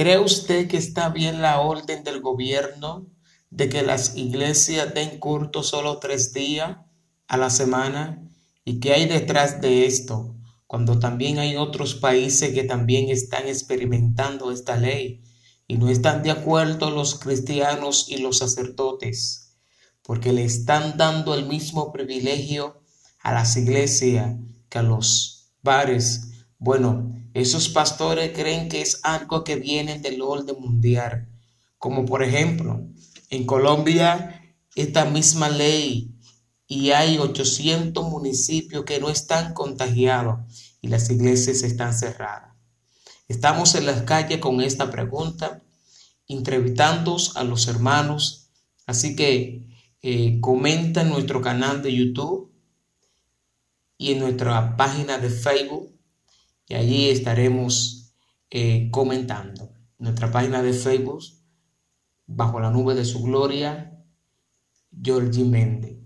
¿Cree usted que está bien la orden del gobierno de que las iglesias den culto solo tres días a la semana? ¿Y qué hay detrás de esto? Cuando también hay otros países que también están experimentando esta ley y no están de acuerdo los cristianos y los sacerdotes, porque le están dando el mismo privilegio a las iglesias que a los bares. Bueno, esos pastores creen que es algo que viene del orden mundial, como por ejemplo, en Colombia, esta misma ley y hay 800 municipios que no están contagiados y las iglesias están cerradas. Estamos en las calles con esta pregunta, entrevistando a los hermanos, así que eh, comenta en nuestro canal de YouTube y en nuestra página de Facebook y allí estaremos eh, comentando. Nuestra página de Facebook, bajo la nube de su gloria, Georgie Méndez.